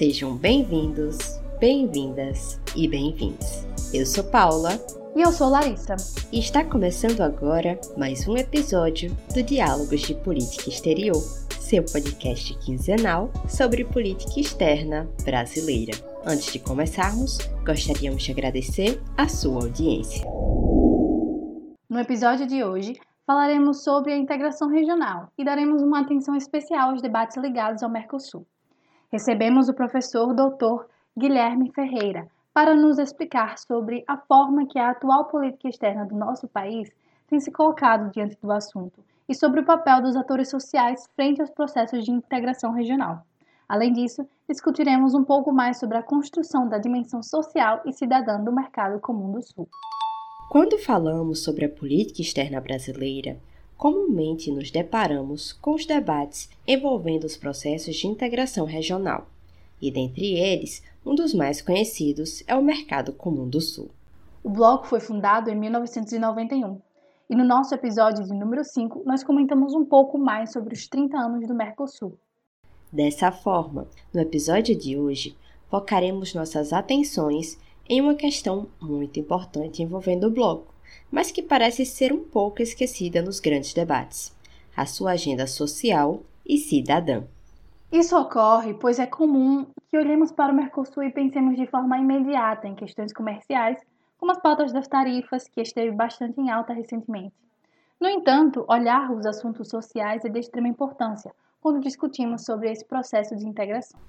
Sejam bem-vindos, bem-vindas e bem-vindos. Eu sou Paula. E eu sou Larissa. E está começando agora mais um episódio do Diálogos de Política Exterior, seu podcast quinzenal sobre política externa brasileira. Antes de começarmos, gostaríamos de agradecer a sua audiência. No episódio de hoje, falaremos sobre a integração regional e daremos uma atenção especial aos debates ligados ao Mercosul. Recebemos o professor Dr. Guilherme Ferreira para nos explicar sobre a forma que a atual política externa do nosso país tem se colocado diante do assunto e sobre o papel dos atores sociais frente aos processos de integração regional. Além disso, discutiremos um pouco mais sobre a construção da dimensão social e cidadã do mercado comum do Sul. Quando falamos sobre a política externa brasileira, comumente nos deparamos com os debates envolvendo os processos de integração regional, e dentre eles, um dos mais conhecidos é o Mercado Comum do Sul. O bloco foi fundado em 1991, e no nosso episódio de número 5 nós comentamos um pouco mais sobre os 30 anos do Mercosul. Dessa forma, no episódio de hoje, focaremos nossas atenções em uma questão muito importante envolvendo o bloco, mas que parece ser um pouco esquecida nos grandes debates: a sua agenda social e cidadã. Isso ocorre pois é comum que olhemos para o Mercosul e pensemos de forma imediata em questões comerciais, como as pautas das tarifas, que esteve bastante em alta recentemente. No entanto, olhar os assuntos sociais é de extrema importância quando discutimos sobre esse processo de integração.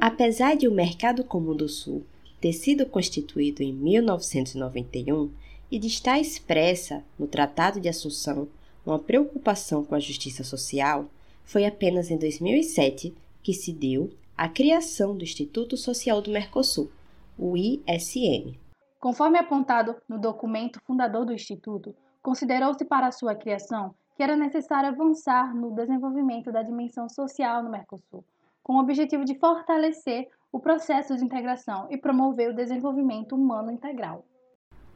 Apesar de o Mercado Comum do Sul ter sido constituído em 1991, e de estar expressa no Tratado de Assunção uma preocupação com a justiça social, foi apenas em 2007 que se deu a criação do Instituto Social do Mercosul, o ISM. Conforme apontado no documento fundador do Instituto, considerou-se para sua criação que era necessário avançar no desenvolvimento da dimensão social no Mercosul, com o objetivo de fortalecer o processo de integração e promover o desenvolvimento humano integral.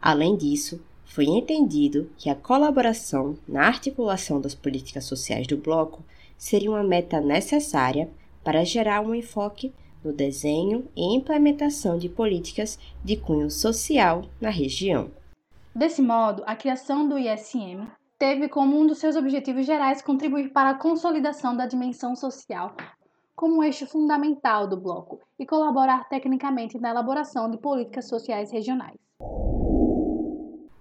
Além disso, foi entendido que a colaboração na articulação das políticas sociais do bloco seria uma meta necessária para gerar um enfoque no desenho e implementação de políticas de cunho social na região. Desse modo, a criação do ISM teve como um dos seus objetivos gerais contribuir para a consolidação da dimensão social como um eixo fundamental do bloco e colaborar tecnicamente na elaboração de políticas sociais regionais.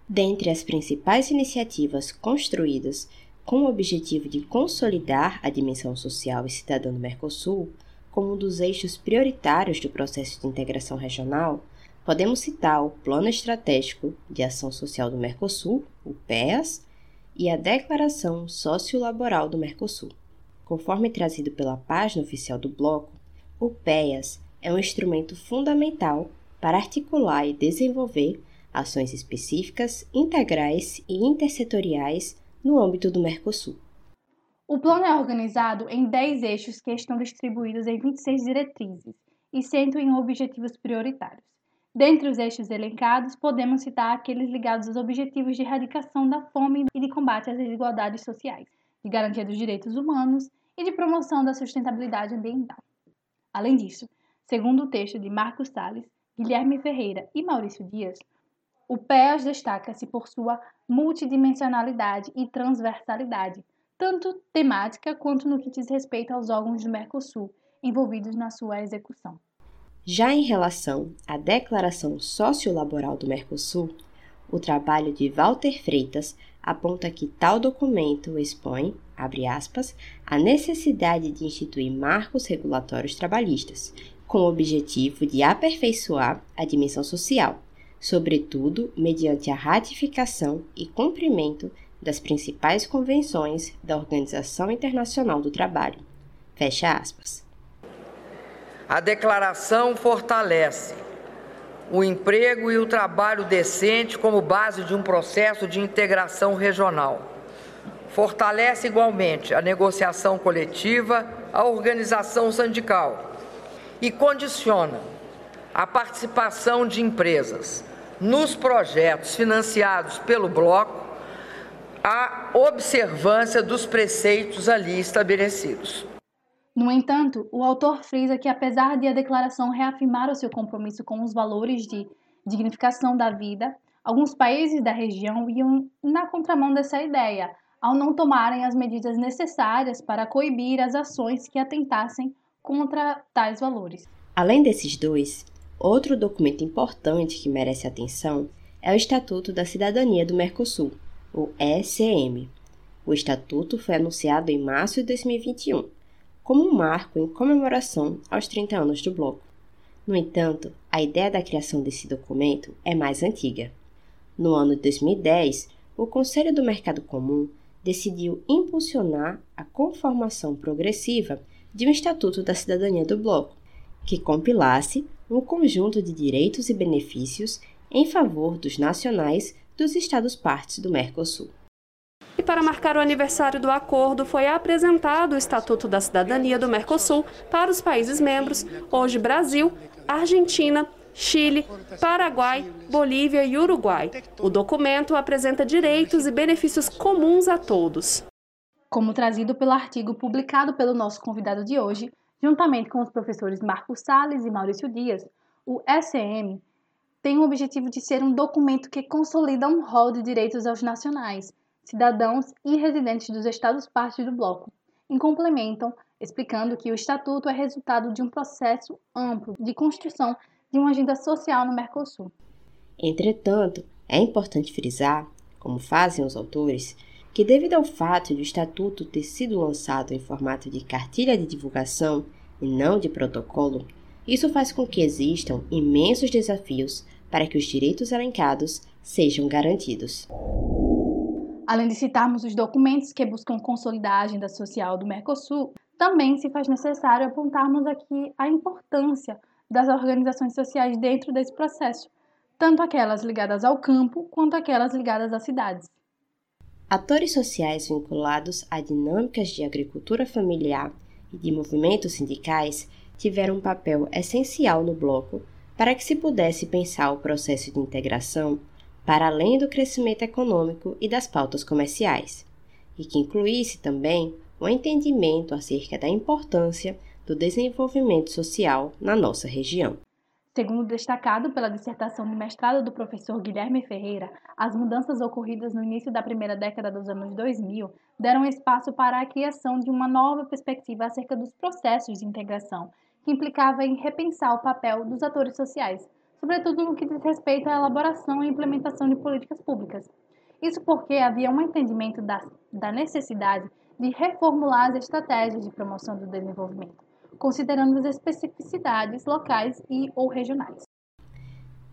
Dentre as principais iniciativas construídas com o objetivo de consolidar a dimensão social e cidadã do Mercosul como um dos eixos prioritários do processo de integração regional, podemos citar o Plano Estratégico de Ação Social do Mercosul, o PEAS, e a Declaração Sociolaboral do Mercosul. Conforme trazido pela página oficial do bloco, o PEAS é um instrumento fundamental para articular e desenvolver ações específicas, integrais e intersetoriais no âmbito do Mercosul. O plano é organizado em 10 eixos que estão distribuídos em 26 diretrizes e centram em objetivos prioritários. Dentre os eixos elencados, podemos citar aqueles ligados aos objetivos de erradicação da fome e de combate às desigualdades sociais, de garantia dos direitos humanos e de promoção da sustentabilidade ambiental. Além disso, segundo o texto de Marcos Salles, Guilherme Ferreira e Maurício Dias, o PEAS destaca-se por sua multidimensionalidade e transversalidade, tanto temática quanto no que diz respeito aos órgãos do Mercosul envolvidos na sua execução. Já em relação à Declaração Sociolaboral do Mercosul, o trabalho de Walter Freitas aponta que tal documento expõe, abre aspas, a necessidade de instituir marcos regulatórios trabalhistas, com o objetivo de aperfeiçoar a dimensão social, sobretudo mediante a ratificação e cumprimento das principais convenções da Organização Internacional do Trabalho. Fecha aspas. A declaração fortalece o emprego e o trabalho decente como base de um processo de integração regional. Fortalece igualmente a negociação coletiva, a organização sindical e condiciona a participação de empresas nos projetos financiados pelo Bloco a observância dos preceitos ali estabelecidos. No entanto, o autor frisa que, apesar de a declaração reafirmar o seu compromisso com os valores de dignificação da vida, alguns países da região iam na contramão dessa ideia, ao não tomarem as medidas necessárias para coibir as ações que atentassem contra tais valores. Além desses dois, outro documento importante que merece atenção é o Estatuto da Cidadania do Mercosul, o ECM. O estatuto foi anunciado em março de 2021 como um marco em comemoração aos 30 anos do bloco. No entanto, a ideia da criação desse documento é mais antiga. No ano de 2010, o Conselho do Mercado Comum decidiu impulsionar a conformação progressiva de um Estatuto da Cidadania do Bloco, que compilasse um conjunto de direitos e benefícios em favor dos nacionais dos Estados partes do Mercosul. E para marcar o aniversário do acordo, foi apresentado o Estatuto da Cidadania do Mercosul para os países membros, hoje Brasil, Argentina, Chile, Paraguai, Bolívia e Uruguai. O documento apresenta direitos e benefícios comuns a todos como trazido pelo artigo publicado pelo nosso convidado de hoje, juntamente com os professores Marcos Sales e Maurício Dias, o SEM tem o objetivo de ser um documento que consolida um rol de direitos aos nacionais, cidadãos e residentes dos estados partes do bloco, em complementam, explicando que o Estatuto é resultado de um processo amplo de construção de uma agenda social no Mercosul. Entretanto, é importante frisar, como fazem os autores, que, devido ao fato de o Estatuto ter sido lançado em formato de cartilha de divulgação e não de protocolo, isso faz com que existam imensos desafios para que os direitos elencados sejam garantidos. Além de citarmos os documentos que buscam consolidar a agenda social do Mercosul, também se faz necessário apontarmos aqui a importância das organizações sociais dentro desse processo, tanto aquelas ligadas ao campo quanto aquelas ligadas às cidades. Atores sociais vinculados a dinâmicas de agricultura familiar e de movimentos sindicais tiveram um papel essencial no bloco para que se pudesse pensar o processo de integração para além do crescimento econômico e das pautas comerciais, e que incluísse também o entendimento acerca da importância do desenvolvimento social na nossa região. Segundo destacado pela dissertação de mestrado do professor Guilherme Ferreira, as mudanças ocorridas no início da primeira década dos anos 2000 deram espaço para a criação de uma nova perspectiva acerca dos processos de integração, que implicava em repensar o papel dos atores sociais, sobretudo no que diz respeito à elaboração e implementação de políticas públicas. Isso porque havia um entendimento da, da necessidade de reformular as estratégias de promoção do desenvolvimento considerando as especificidades locais e ou regionais.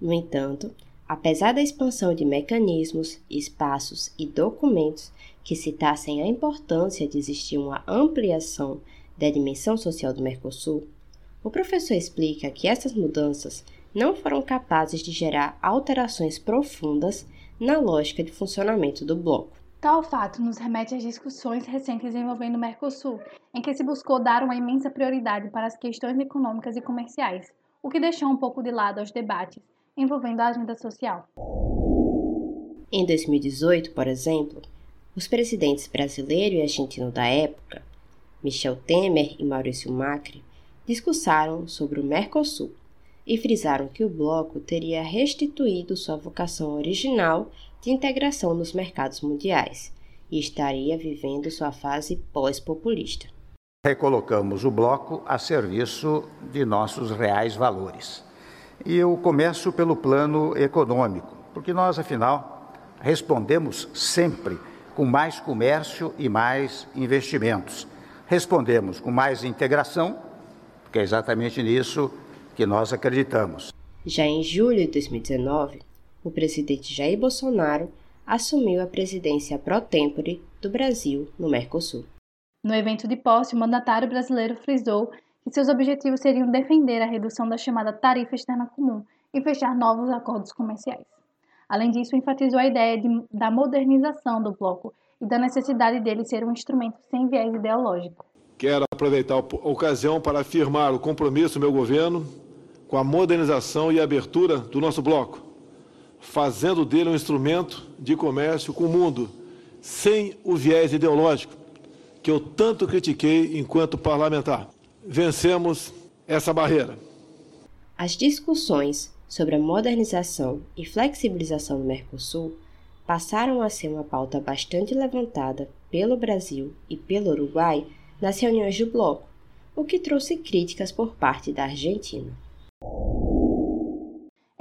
No entanto, apesar da expansão de mecanismos, espaços e documentos que citassem a importância de existir uma ampliação da dimensão social do Mercosul, o professor explica que essas mudanças não foram capazes de gerar alterações profundas na lógica de funcionamento do bloco. Tal fato nos remete às discussões recentes envolvendo o Mercosul, em que se buscou dar uma imensa prioridade para as questões econômicas e comerciais, o que deixou um pouco de lado os debates envolvendo a agenda social. Em 2018, por exemplo, os presidentes brasileiro e argentino da época, Michel Temer e Maurício Macri, discursaram sobre o Mercosul e frisaram que o bloco teria restituído sua vocação original de integração nos mercados mundiais e estaria vivendo sua fase pós-populista. Recolocamos o bloco a serviço de nossos reais valores. E eu começo pelo plano econômico, porque nós, afinal, respondemos sempre com mais comércio e mais investimentos. Respondemos com mais integração, porque é exatamente nisso que nós acreditamos. Já em julho de 2019, o presidente Jair Bolsonaro assumiu a presidência pro tempore do Brasil no Mercosul. No evento de posse, o mandatário brasileiro frisou que seus objetivos seriam defender a redução da chamada tarifa externa comum e fechar novos acordos comerciais. Além disso, enfatizou a ideia de, da modernização do bloco e da necessidade dele ser um instrumento sem viés ideológico. Quero aproveitar a ocasião para afirmar o compromisso do meu governo com a modernização e abertura do nosso bloco fazendo dele um instrumento de comércio com o mundo, sem o viés ideológico, que eu tanto critiquei enquanto parlamentar. Vencemos essa barreira. As discussões sobre a modernização e flexibilização do Mercosul passaram a ser uma pauta bastante levantada pelo Brasil e pelo Uruguai nas reuniões do bloco, o que trouxe críticas por parte da Argentina.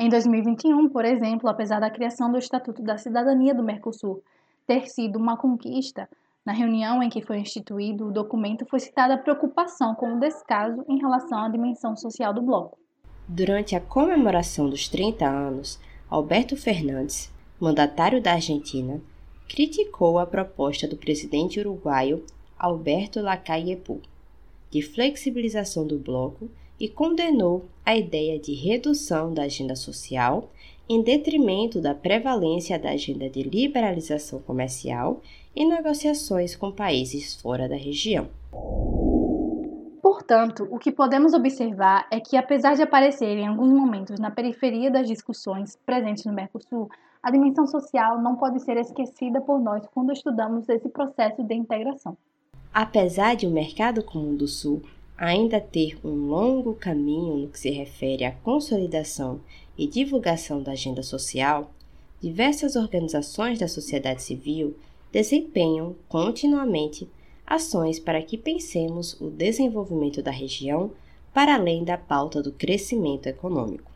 Em 2021, por exemplo, apesar da criação do Estatuto da Cidadania do Mercosul ter sido uma conquista, na reunião em que foi instituído o documento foi citada a preocupação com o descaso em relação à dimensão social do bloco. Durante a comemoração dos 30 anos, Alberto Fernandes, mandatário da Argentina, criticou a proposta do presidente uruguaio Alberto Lacalle de flexibilização do bloco e condenou a ideia de redução da agenda social em detrimento da prevalência da agenda de liberalização comercial e negociações com países fora da região. Portanto, o que podemos observar é que, apesar de aparecer em alguns momentos na periferia das discussões presentes no Mercosul, a dimensão social não pode ser esquecida por nós quando estudamos esse processo de integração. Apesar de o mercado comum do Sul ainda ter um longo caminho no que se refere à consolidação e divulgação da agenda social, diversas organizações da sociedade civil desempenham continuamente ações para que pensemos o desenvolvimento da região para além da pauta do crescimento econômico.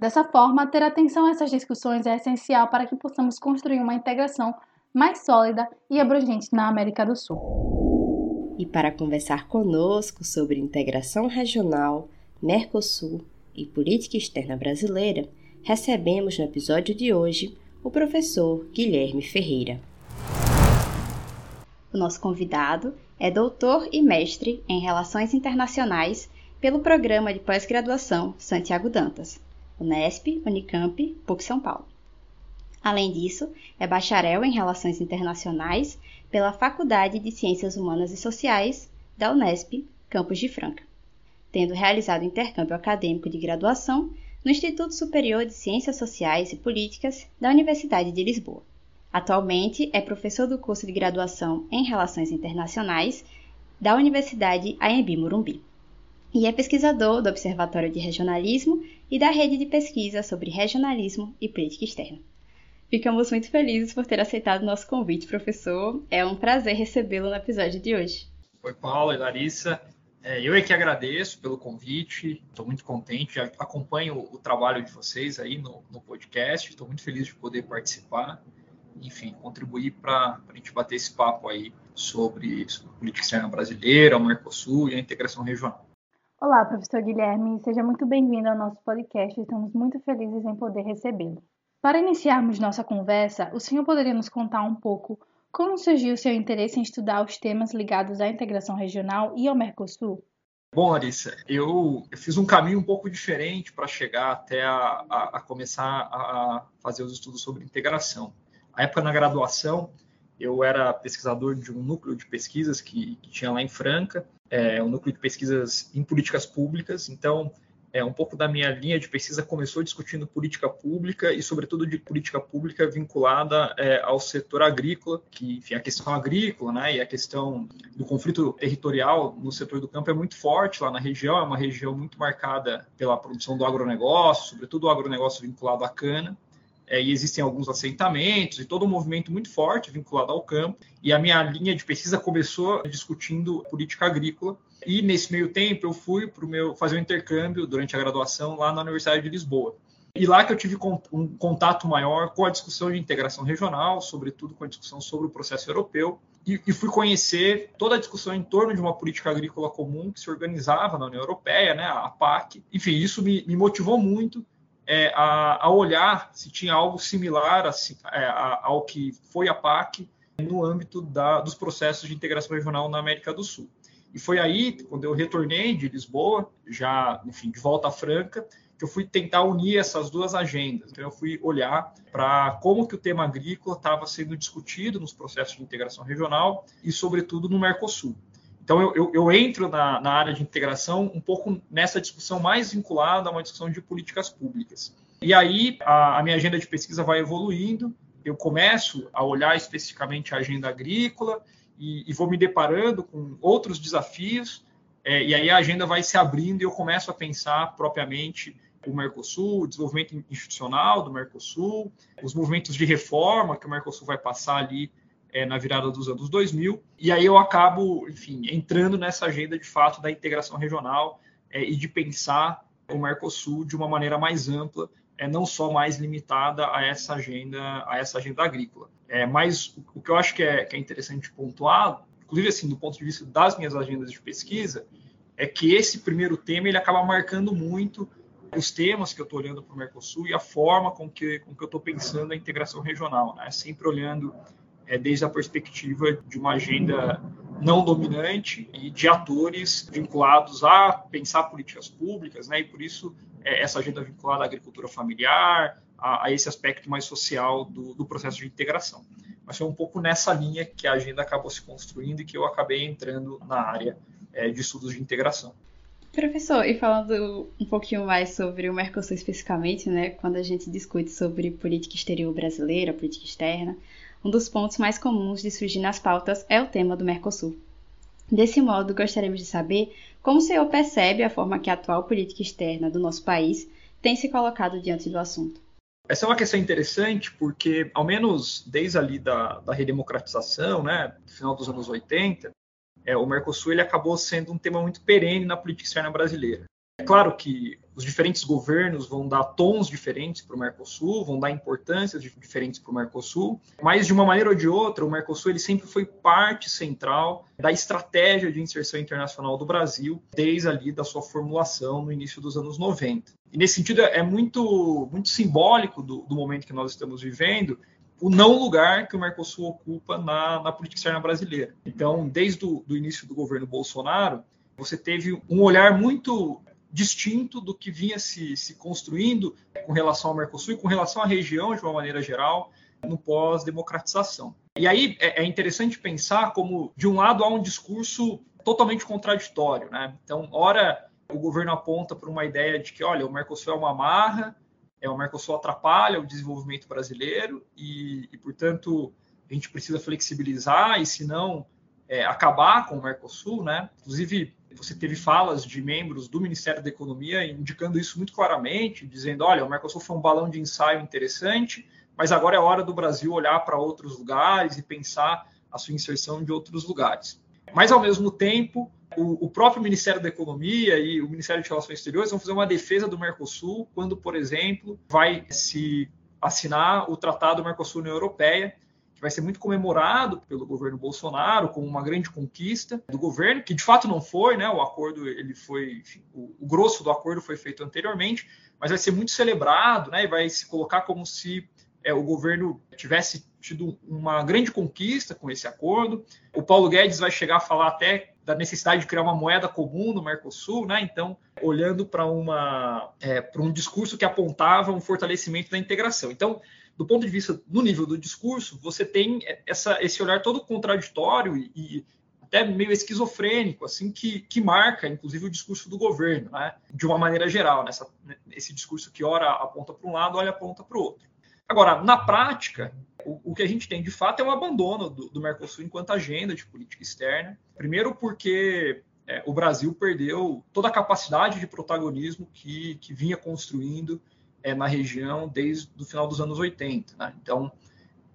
Dessa forma, ter atenção a essas discussões é essencial para que possamos construir uma integração mais sólida e abrangente na América do Sul. E para conversar conosco sobre integração regional, Mercosul e política externa brasileira, recebemos no episódio de hoje o professor Guilherme Ferreira. O nosso convidado é doutor e mestre em Relações Internacionais pelo Programa de Pós-Graduação Santiago Dantas, Unesp, Unicamp, PUC São Paulo. Além disso, é bacharel em Relações Internacionais pela Faculdade de Ciências Humanas e Sociais da Unesp, Campus de Franca, tendo realizado intercâmbio acadêmico de graduação no Instituto Superior de Ciências Sociais e Políticas da Universidade de Lisboa. Atualmente é professor do curso de graduação em Relações Internacionais da Universidade Anhembi Morumbi e é pesquisador do Observatório de Regionalismo e da Rede de Pesquisa sobre Regionalismo e Política Externa. Ficamos muito felizes por ter aceitado o nosso convite, professor. É um prazer recebê-lo no episódio de hoje. Oi, Paula e Larissa. É, eu é que agradeço pelo convite, estou muito contente, acompanho o trabalho de vocês aí no, no podcast, estou muito feliz de poder participar enfim, contribuir para a gente bater esse papo aí sobre, sobre a política externa brasileira, o Mercosul e a integração regional. Olá, professor Guilherme, seja muito bem-vindo ao nosso podcast. Estamos muito felizes em poder recebê-lo. Para iniciarmos nossa conversa, o senhor poderia nos contar um pouco como surgiu seu interesse em estudar os temas ligados à integração regional e ao Mercosul? Bom, Larissa, eu, fiz um caminho um pouco diferente para chegar até a, a, a começar a fazer os estudos sobre integração. Na época na graduação, eu era pesquisador de um núcleo de pesquisas que, que tinha lá em Franca, é, um núcleo de pesquisas em políticas públicas. Então, é, um pouco da minha linha de pesquisa começou discutindo política pública e, sobretudo, de política pública vinculada é, ao setor agrícola, que, enfim, a questão agrícola né, e a questão do conflito territorial no setor do campo é muito forte lá na região, é uma região muito marcada pela produção do agronegócio, sobretudo o agronegócio vinculado à cana é, e existem alguns assentamentos e todo um movimento muito forte vinculado ao campo. E a minha linha de pesquisa começou discutindo política agrícola. E nesse meio tempo eu fui para o meu fazer um intercâmbio durante a graduação lá na Universidade de Lisboa. E lá que eu tive um contato maior com a discussão de integração regional, sobretudo com a discussão sobre o processo europeu, e, fui conhecer toda a discussão em torno de uma política agrícola comum que se organizava na União Europeia, né, a PAC. Enfim, isso me motivou muito é, a, a, olhar se tinha algo similar assim, é, a, ao que foi a PAC no âmbito da, dos processos de integração regional na América do Sul. E foi aí, quando eu retornei de Lisboa, já, enfim, de volta à Franca, que eu fui tentar unir essas duas agendas. Então, eu fui olhar para como que o tema agrícola estava sendo discutido nos processos de integração regional e, sobretudo, no Mercosul. Então, eu, eu, eu entro na, na, área de integração um pouco nessa discussão mais vinculada a uma discussão de políticas públicas. E aí, a, a minha agenda de pesquisa vai evoluindo, eu começo a olhar especificamente a agenda agrícola, e, e vou me deparando com outros desafios, é, e aí a agenda vai se abrindo e eu começo a pensar propriamente o Mercosul, o desenvolvimento institucional do Mercosul, os movimentos de reforma que o Mercosul vai passar ali é, na virada dos anos 2000, e aí eu acabo, enfim, entrando nessa agenda de fato da integração regional é, e de pensar o Mercosul de uma maneira mais ampla, é, não só mais limitada a essa agenda, a essa agenda agrícola. É, mas o que eu acho que é, que é interessante pontuar, inclusive assim, do ponto de vista das minhas agendas de pesquisa, é que esse primeiro tema ele acaba marcando muito os temas que eu estou olhando para o Mercosul e a forma com que, com que eu estou pensando a integração regional, né? sempre olhando é, desde a perspectiva de uma agenda não dominante e de atores vinculados a pensar políticas públicas, né? E por isso é, essa agenda vinculada à agricultura familiar, a, a esse aspecto mais social do, do, processo de integração. Mas foi um pouco nessa linha que a agenda acabou se construindo e que eu acabei entrando na área é, de estudos de integração. Professor, e falando um pouquinho mais sobre o Mercosul especificamente, né, quando a gente discute sobre política exterior brasileira, política externa, um dos pontos mais comuns de surgir nas pautas é o tema do Mercosul. Desse modo, gostaríamos de saber como o senhor percebe a forma que a atual política externa do nosso país tem se colocado diante do assunto. Essa é uma questão interessante porque, ao menos desde ali da, da redemocratização, né, final dos anos 80, é, o Mercosul ele acabou sendo um tema muito perene na política externa brasileira. Claro que os diferentes governos vão dar tons diferentes para o Mercosul, vão dar importâncias diferentes para o Mercosul, mas de uma maneira ou de outra, o Mercosul ele sempre foi parte central da estratégia de inserção internacional do Brasil, desde ali da sua formulação no início dos anos 90. E nesse sentido é muito, muito simbólico do, do momento que nós estamos vivendo, o não lugar que o Mercosul ocupa na, na política externa brasileira. Então, desde o início do governo Bolsonaro, você teve um olhar muito distinto do que vinha se, se construindo com relação ao Mercosul e com relação à região de uma maneira geral no pós-democratização. E aí é, é interessante pensar como, de um lado, há um discurso totalmente contraditório. Né? Então, ora, o governo aponta para uma ideia de que, olha, o Mercosul é uma marra, é, o Mercosul atrapalha o desenvolvimento brasileiro e, e portanto, a gente precisa flexibilizar e, se não, é, acabar com o Mercosul. Né? Inclusive, você teve falas de membros do Ministério da Economia indicando isso muito claramente, dizendo: olha, o Mercosul foi um balão de ensaio interessante, mas agora é hora do Brasil olhar para outros lugares e pensar a sua inserção de outros lugares. Mas, ao mesmo tempo, o, o próprio Ministério da Economia e o Ministério de Relações Exteriores vão fazer uma defesa do Mercosul quando, por exemplo, vai se assinar o Tratado Mercosul-União Europeia, que vai ser muito comemorado pelo governo Bolsonaro como uma grande conquista do governo, que de fato não foi, né? O acordo ele foi, enfim, o, o, grosso do acordo foi feito anteriormente, mas vai ser muito celebrado, né? E vai se colocar como se é, o governo tivesse tido uma grande conquista com esse acordo. O Paulo Guedes vai chegar a falar até da necessidade de criar uma moeda comum no Mercosul, né? Então, olhando para uma é, para um discurso que apontava um fortalecimento da integração. Então, do ponto de vista no nível do discurso, você tem essa, esse olhar todo contraditório e, até meio esquizofrênico, assim, que, que marca, inclusive, o discurso do governo, né? de uma maneira geral, nessa, esse discurso que ora aponta para um lado, olha aponta para o outro. Agora, na prática, o, o, que a gente tem de fato é um abandono do, do Mercosul enquanto agenda de política externa. Primeiro, porque é, o Brasil perdeu toda a capacidade de protagonismo que, que vinha construindo é, na região desde o final dos anos 80. Né? Então,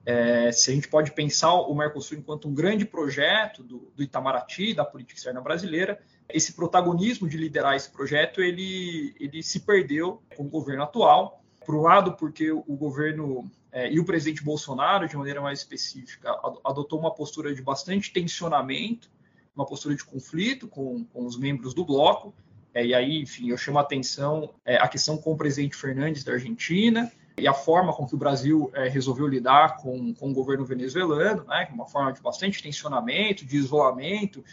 é, se a gente pode pensar o Mercosul enquanto um grande projeto do, do, Itamaraty, da política externa brasileira, esse protagonismo de liderar esse projeto, ele, ele se perdeu com o governo atual. Por um lado, porque o governo é, e o presidente Bolsonaro, de maneira mais específica, adotou uma postura de bastante tensionamento, uma postura de conflito com, com os membros do bloco, é, e aí, enfim, eu chamo a atenção é, a questão com o presidente Fernandes da Argentina e a forma com que o Brasil é, resolveu lidar com, com o governo venezuelano, né, uma forma de bastante tensionamento, de isolamento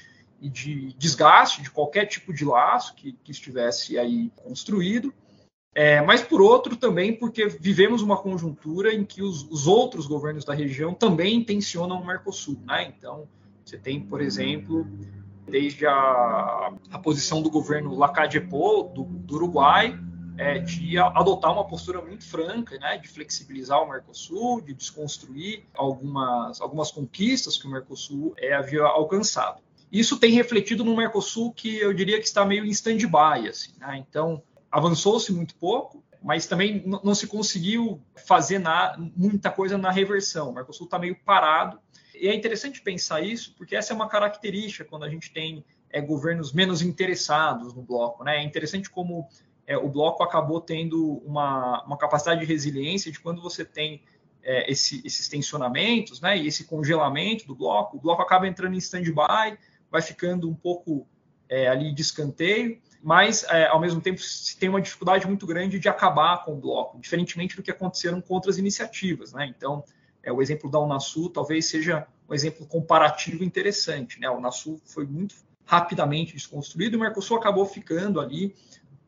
e de desgaste de qualquer tipo de laço que, que estivesse aí construído. É, mas, por outro, também porque vivemos uma conjuntura em que os, os outros governos da região também tensionam o Mercosul. Né? Então, você tem, por exemplo, desde a, a posição do governo Lacadepol, do, do Uruguai, é, de adotar uma postura muito franca, né, de flexibilizar o Mercosul, de desconstruir algumas, algumas conquistas que o Mercosul é, havia alcançado. Isso tem refletido no Mercosul que eu diria que está meio em stand-by. Assim, né? Então, avançou-se muito pouco, mas também não se conseguiu fazer na, muita coisa na reversão. O Mercosul está meio parado. E é interessante pensar isso, porque essa é uma característica quando a gente tem é, governos menos interessados no bloco. Né? É interessante como é, o bloco acabou tendo uma, uma, capacidade de resiliência de quando você tem é, esse, esses tensionamentos né, e esse congelamento do bloco, o bloco acaba entrando em stand-by, vai ficando um pouco é, ali de escanteio, mas é, ao mesmo tempo se tem uma dificuldade muito grande de acabar com o bloco, diferentemente do que aconteceram com outras iniciativas. Né? Então, é, o exemplo da Unasul talvez seja um exemplo comparativo interessante. Né? A Unasul foi muito rapidamente desconstruído e o Mercosul acabou ficando ali,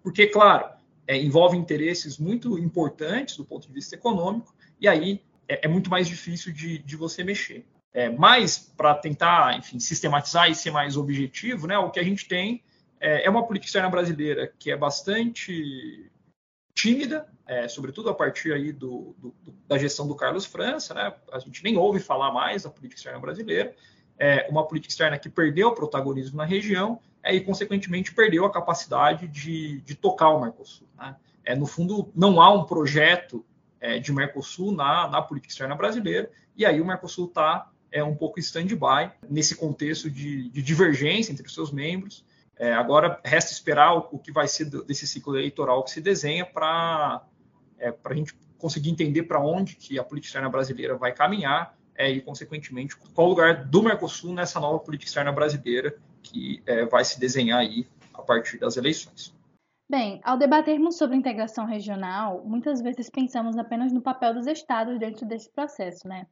porque, claro, é, envolve interesses muito importantes do ponto de vista econômico, e aí é, é muito mais difícil de, de você mexer. É, mas, para tentar, enfim, sistematizar e ser mais objetivo, né, o que a gente tem é, é uma política externa brasileira que é bastante tímida, é, sobretudo a partir aí do, do, da gestão do Carlos França, né? A gente nem ouve falar mais da política externa brasileira. É uma política externa que perdeu o protagonismo na região é, e, consequentemente, perdeu a capacidade de, de tocar o Mercosul. Né? É, no fundo, não há um projeto é, de Mercosul na, na política externa brasileira, e aí o Mercosul está é, um pouco stand-by nesse contexto de, de, divergência entre os seus membros. É, agora resta esperar o, o, que vai ser desse ciclo eleitoral que se desenha para é, a gente conseguir entender para onde que a política externa brasileira vai caminhar é, e, consequentemente, qual o lugar do Mercosul nessa nova política externa brasileira que é, vai se desenhar aí a partir das eleições. Bem, ao debatermos sobre integração regional, muitas vezes pensamos apenas no papel dos estados dentro desse processo, né?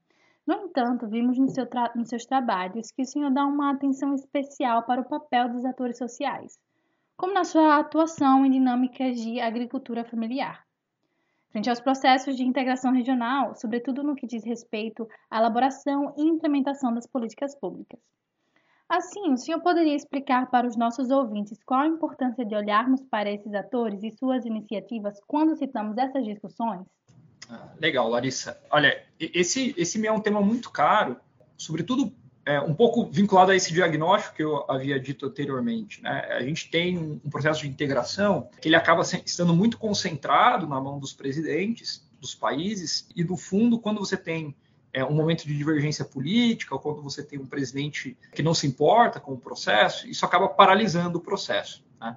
No entanto, vimos no seu nos seus trabalhos que o senhor dá uma atenção especial para o papel dos atores sociais, como na sua atuação em dinâmicas de agricultura familiar. Frente aos processos de integração regional, sobretudo no que diz respeito à elaboração e implementação das políticas públicas. Assim, o senhor poderia explicar para os nossos ouvintes qual a importância de olharmos para esses atores e suas iniciativas quando citamos essas discussões? Legal, Larissa. Olha, esse, esse é um tema muito caro, sobretudo é, um pouco vinculado a esse diagnóstico que eu havia dito anteriormente. Né? A gente tem um processo de integração que ele acaba estando muito concentrado na mão dos presidentes dos países e, no fundo, quando você tem é, um momento de divergência política, ou quando você tem um presidente que não se importa com o processo, isso acaba paralisando o processo. Né?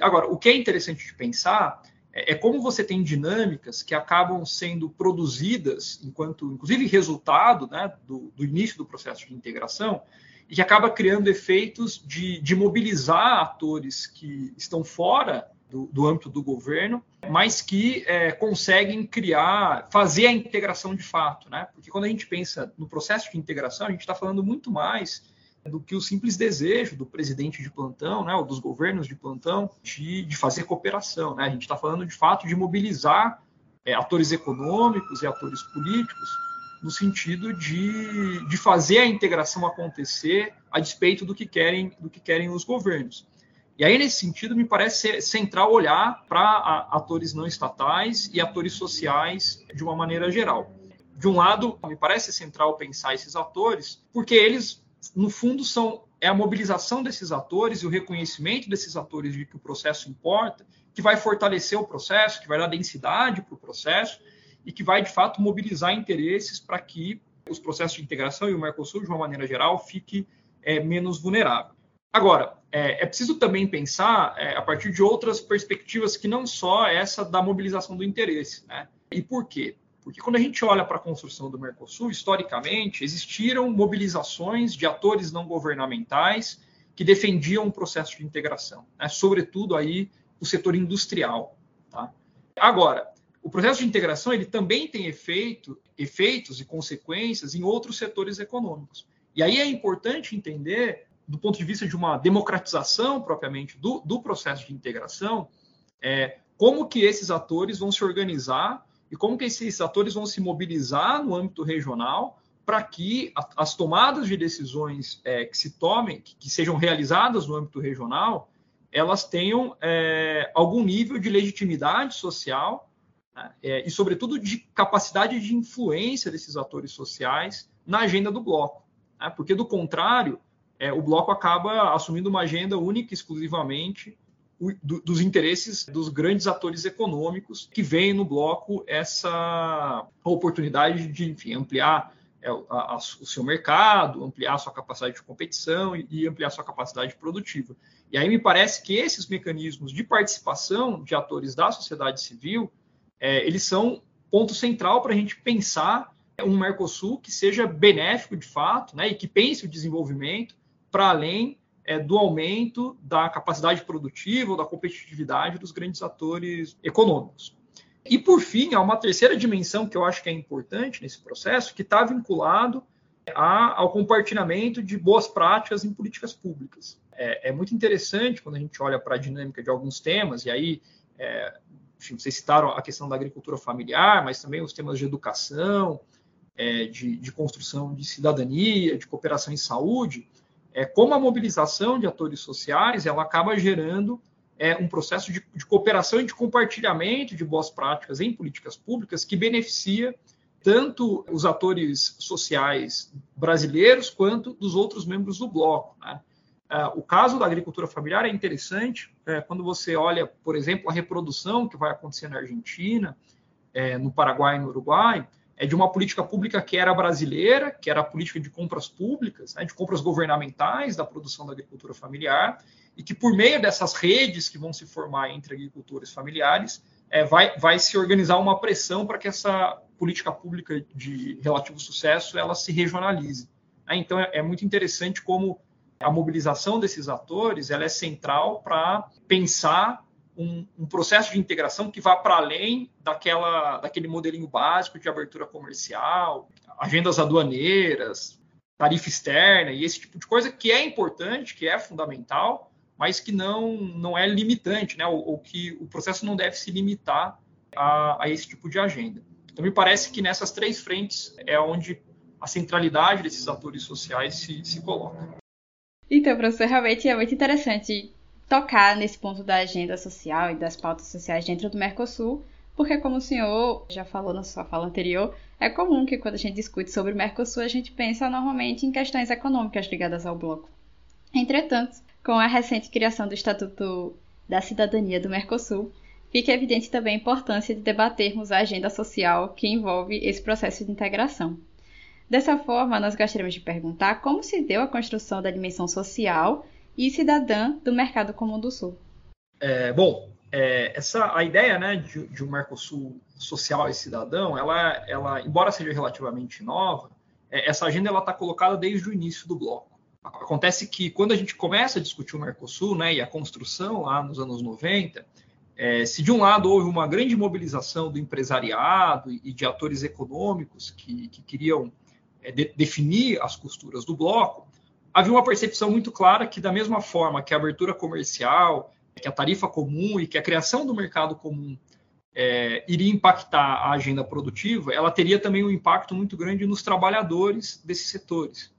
Agora, o que é interessante de pensar é, é como você tem dinâmicas que acabam sendo produzidas, enquanto, inclusive, resultado né, do, do início do processo de integração, e que acaba criando efeitos de, de mobilizar atores que estão fora do, do âmbito do governo, mas que é, conseguem criar, fazer a integração de fato, né? Porque quando a gente pensa no processo de integração, a gente está falando muito mais do que o simples desejo do presidente de plantão, né, ou dos governos de plantão, de, de fazer cooperação. Né? A gente está falando de fato de mobilizar é, atores econômicos e atores políticos no sentido de, de fazer a integração acontecer a despeito do que querem do que querem os governos. E aí, nesse sentido, me parece central olhar para atores não estatais e atores sociais de uma maneira geral. De um lado, me parece central pensar esses atores, porque eles, no fundo, são é a mobilização desses atores e o reconhecimento desses atores de que o processo importa, que vai fortalecer o processo, que vai dar densidade para o processo e que vai, de fato, mobilizar interesses para que os processos de integração e o Mercosul, de uma maneira geral, fique é, menos vulnerável. Agora, é, é preciso também pensar é, a partir de outras perspectivas que não só essa da mobilização do interesse. Né? E por quê? Porque quando a gente olha para a construção do Mercosul, historicamente, existiram mobilizações de atores não governamentais que defendiam o processo de integração, né? sobretudo aí o setor industrial. Tá? Agora, o processo de integração ele também tem efeito, efeitos e consequências em outros setores econômicos. E aí é importante entender do ponto de vista de uma democratização propriamente do, do processo de integração, é, como que esses atores vão se organizar e como que esses atores vão se mobilizar no âmbito regional para que as tomadas de decisões é, que se tomem, que, que, sejam realizadas no âmbito regional, elas tenham é, algum nível de legitimidade social né, é, e, sobretudo, de capacidade de influência desses atores sociais na agenda do bloco. Né, porque, do contrário, é, o bloco acaba assumindo uma agenda única exclusivamente do, dos interesses dos grandes atores econômicos que veem no bloco essa oportunidade de enfim, ampliar é, o seu mercado, ampliar sua capacidade de competição e, ampliar a sua capacidade produtiva. E aí me parece que esses mecanismos de participação de atores da sociedade civil, é, eles são ponto central para a gente pensar um Mercosul que seja benéfico de fato, né, e que pense o desenvolvimento para além é, do aumento da capacidade produtiva ou da competitividade dos grandes atores econômicos. E, por fim, há uma terceira dimensão que eu acho que é importante nesse processo, que está vinculado a, ao compartilhamento de boas práticas em políticas públicas. É, é muito interessante quando a gente olha para a dinâmica de alguns temas, e aí, é, vocês citaram a questão da agricultura familiar, mas também os temas de educação, é, de, de, construção de cidadania, de cooperação em saúde, é, como a mobilização de atores sociais ela acaba gerando é, um processo de, de, cooperação e de compartilhamento de boas práticas em políticas públicas que beneficia tanto os atores sociais brasileiros quanto dos outros membros do bloco. Né? É, o caso da agricultura familiar é interessante é, quando você olha, por exemplo, a reprodução que vai acontecer na Argentina, é, no Paraguai e no Uruguai, é de uma política pública que era brasileira, que era a política de compras públicas, né, de compras governamentais da produção da agricultura familiar, e que por meio dessas redes que vão se formar entre agricultores familiares, é, vai, vai se organizar uma pressão para que essa política pública de relativo sucesso ela se regionalize. Né? Então é, é, muito interessante como a mobilização desses atores ela é central para pensar um, um, processo de integração que vá para além daquela, daquele modelinho básico de abertura comercial, agendas aduaneiras, tarifa externa e esse tipo de coisa que é importante, que é fundamental, mas que não, não é limitante, né? ou, ou que o processo não deve se limitar a, a, esse tipo de agenda. Então, me parece que nessas três frentes é onde a centralidade desses atores sociais se, se coloca. Então, professor, realmente é muito interessante tocar nesse ponto da agenda social e das pautas sociais dentro do Mercosul, porque, como o senhor já falou na sua fala anterior, é comum que quando a gente discute sobre o Mercosul, a gente pensa normalmente em questões econômicas ligadas ao bloco. Entretanto, com a recente criação do Estatuto da Cidadania do Mercosul, fica evidente também a importância de debatermos a agenda social que envolve esse processo de integração. Dessa forma, nós gostaríamos de perguntar como se deu a construção da dimensão social e cidadã do Mercado Comum do Sul. É, bom, é, essa a ideia né, de, de, um Mercosul social e cidadão, ela, ela embora seja relativamente nova, é, essa agenda está colocada desde o início do bloco. Acontece que quando a gente começa a discutir o Mercosul né, e a construção lá nos anos 90, é, se de um lado houve uma grande mobilização do empresariado e de atores econômicos que, que queriam é, de, definir as costuras do bloco, havia uma percepção muito clara que, da mesma forma que a abertura comercial, que a tarifa comum e que a criação do mercado comum é, iria impactar a agenda produtiva, ela teria também um impacto muito grande nos trabalhadores desses setores.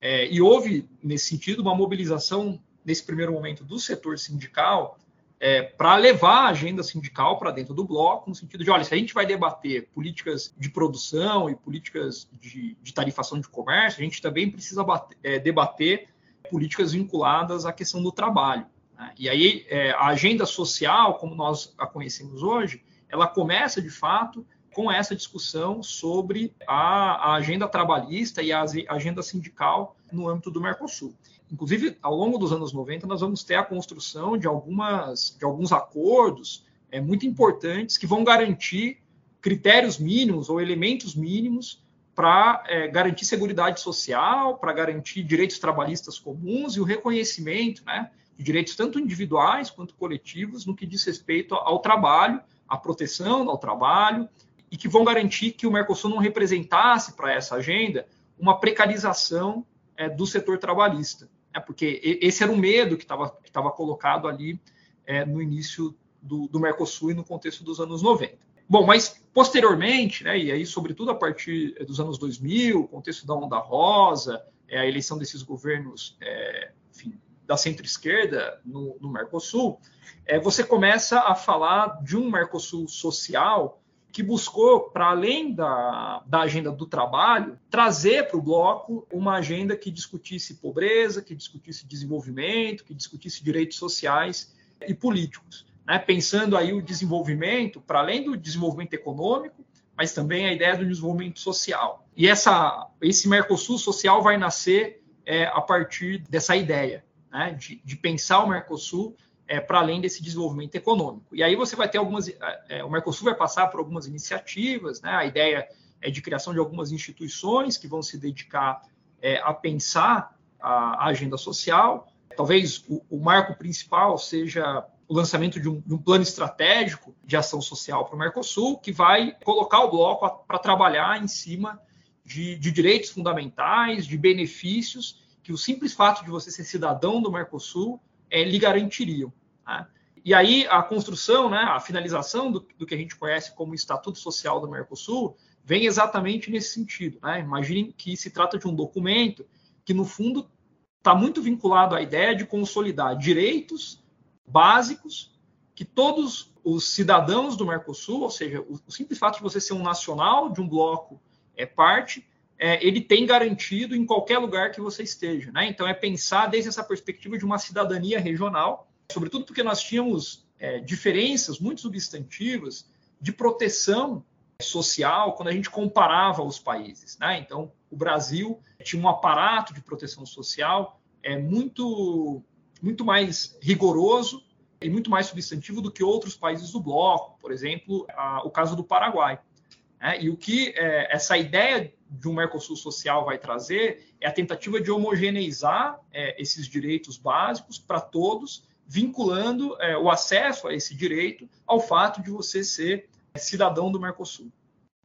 É, e houve, nesse sentido, uma mobilização, nesse primeiro momento, do setor sindical é, para levar a agenda sindical para dentro do bloco, no sentido de, olha, se a gente vai debater políticas de produção e políticas de, de tarifação de comércio, a gente também precisa bater, é, debater políticas vinculadas à questão do trabalho. Né? E aí, é, a agenda social, como nós a conhecemos hoje, ela começa, de fato, com essa discussão sobre a, a, agenda trabalhista e a agenda sindical no âmbito do Mercosul. Inclusive, ao longo dos anos 90, nós vamos ter a construção de, algumas, de alguns acordos é, muito importantes que vão garantir critérios mínimos ou elementos mínimos para é, garantir segurança social, para garantir direitos trabalhistas comuns e o reconhecimento né, de direitos tanto individuais quanto coletivos no que diz respeito ao trabalho, à proteção ao trabalho, e que vão garantir que o Mercosul não representasse para essa agenda uma precarização é, do setor trabalhista, né? porque esse era o medo que estava colocado ali é, no início do, do, Mercosul e no contexto dos anos 90. Bom, mas posteriormente, né, e aí sobretudo a partir dos anos 2000, o contexto da Onda Rosa, é, a eleição desses governos, é, enfim, da centro-esquerda no, no Mercosul, é, você começa a falar de um Mercosul social que buscou, para além da, da agenda do trabalho, trazer para o bloco uma agenda que discutisse pobreza, que discutisse desenvolvimento, que discutisse direitos sociais e políticos. Né? Pensando aí o desenvolvimento, para além do desenvolvimento econômico, mas também a ideia do desenvolvimento social. E essa, esse Mercosul social vai nascer é, a partir dessa ideia né? de, de pensar o Mercosul é, para além desse desenvolvimento econômico. E aí você vai ter algumas, é, é, o Mercosul vai passar por algumas iniciativas, né? A ideia é de criação de algumas instituições que vão se dedicar é, a pensar a, a, agenda social. Talvez o, o, marco principal seja o lançamento de um, de um plano estratégico de ação social para o Mercosul, que vai colocar o bloco para trabalhar em cima de, de direitos fundamentais, de benefícios que o simples fato de você ser cidadão do Mercosul é, lhe garantiriam. Né? E aí a construção, né, a finalização do, do, que a gente conhece como Estatuto Social do Mercosul vem exatamente nesse sentido. Né? Imaginem que se trata de um documento que, no fundo, está muito vinculado à ideia de consolidar direitos básicos que todos os cidadãos do Mercosul, ou seja, o, o simples fato de você ser um nacional de um bloco é parte, é, ele tem garantido em qualquer lugar que você esteja. Né? Então, é pensar desde essa perspectiva de uma cidadania regional, sobretudo porque nós tínhamos é, diferenças muito substantivas de proteção social quando a gente comparava os países. Né? Então, o Brasil tinha um aparato de proteção social é, muito, muito mais rigoroso e muito mais substantivo do que outros países do bloco, por exemplo, a, o caso do Paraguai. Né? E o que é, essa ideia de um Mercosul social vai trazer é a tentativa de homogeneizar é, esses direitos básicos para todos, vinculando é, o acesso a esse direito ao fato de você ser cidadão do Mercosul.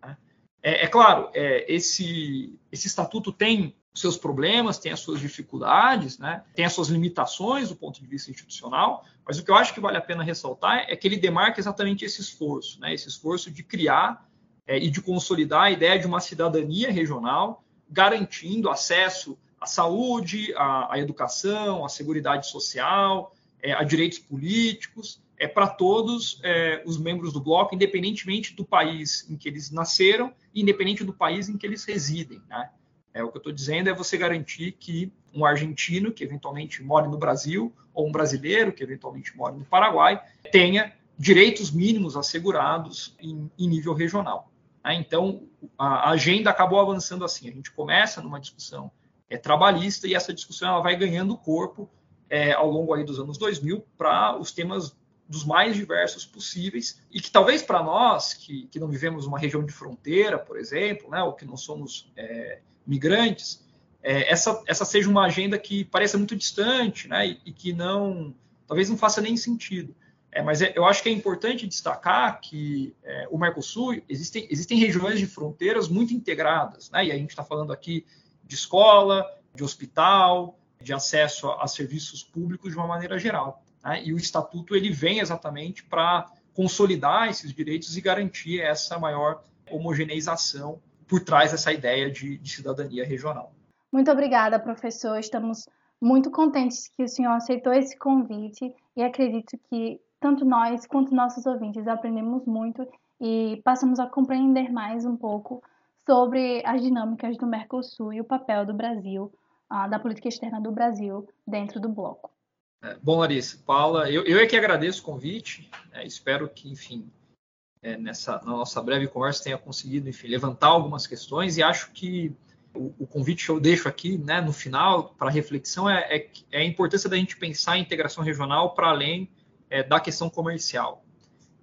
Né? É, é, claro, é, esse, esse estatuto tem seus problemas, tem as suas dificuldades, né? tem as suas limitações do ponto de vista institucional, mas o que eu acho que vale a pena ressaltar é que ele demarca exatamente esse esforço, né? esse esforço de criar é, e de consolidar a ideia de uma cidadania regional, garantindo acesso à saúde, à, à educação, à segurança social, é, a direitos políticos, é para todos é, os membros do bloco, independentemente do país em que eles nasceram, independente do país em que eles residem. Né? É, o que eu estou dizendo é você garantir que um argentino que eventualmente mora no Brasil ou um brasileiro que eventualmente mora no Paraguai tenha direitos mínimos assegurados em, em nível regional. Né? Então, a agenda acabou avançando assim. A gente começa numa discussão é, trabalhista e essa discussão ela vai ganhando corpo é, ao longo aí dos anos 2000 para os temas dos mais diversos possíveis e que talvez para nós que, que não vivemos uma região de fronteira, por exemplo, né, ou que não somos é, migrantes, é, essa, essa seja uma agenda que pareça muito distante né, e, e que não talvez não faça nem sentido. É, mas é, eu acho que é importante destacar que é, o Mercosul existem, existem regiões de fronteiras muito integradas, né? E a gente está falando aqui de escola, de hospital, de acesso a, a serviços públicos de uma maneira geral. Né? E o estatuto ele vem exatamente para consolidar esses direitos e garantir essa maior homogeneização por trás dessa ideia de, de cidadania regional. Muito obrigada, professor. Estamos muito contentes que o senhor aceitou esse convite e acredito que tanto nós quanto nossos ouvintes aprendemos muito e passamos a compreender mais um pouco sobre as dinâmicas do Mercosul e o papel do Brasil, da política externa do Brasil dentro do bloco. É, bom, Larissa, Paula, eu, eu é que agradeço o convite, é, espero que, enfim, é, nessa nossa breve conversa tenha conseguido, enfim, levantar algumas questões e acho que o, o convite que eu deixo aqui, né, no final, para reflexão, é, é, é a importância da gente pensar em integração regional para além é, da questão comercial.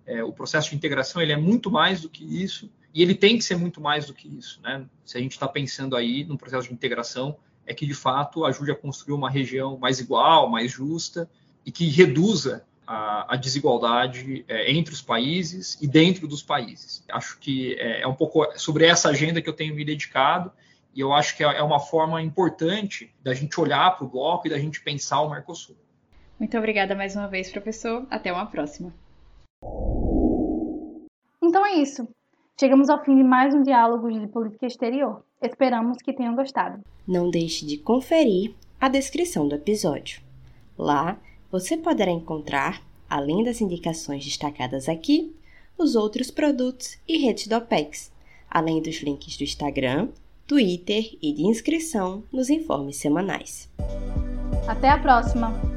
É, o processo de integração ele é muito mais do que isso e ele tem que ser muito mais do que isso. Né? Se a gente está pensando aí no processo de integração, é que de fato ajude a construir uma região mais igual, mais justa e que reduza a, a desigualdade é, entre os países e dentro dos países. Acho que é, é, um pouco sobre essa agenda que eu tenho me dedicado e eu acho que é, é uma forma importante da gente olhar para o bloco e da gente pensar o Mercosul. Muito obrigada mais uma vez, professor. Até uma próxima. Então é isso. Chegamos ao fim de mais um diálogo de política exterior. Esperamos que tenham gostado. Não deixe de conferir a descrição do episódio. Lá você poderá encontrar, além das indicações destacadas aqui, os outros produtos e redes do OPEX, além dos links do Instagram, Twitter e de inscrição nos informes semanais. Até a próxima!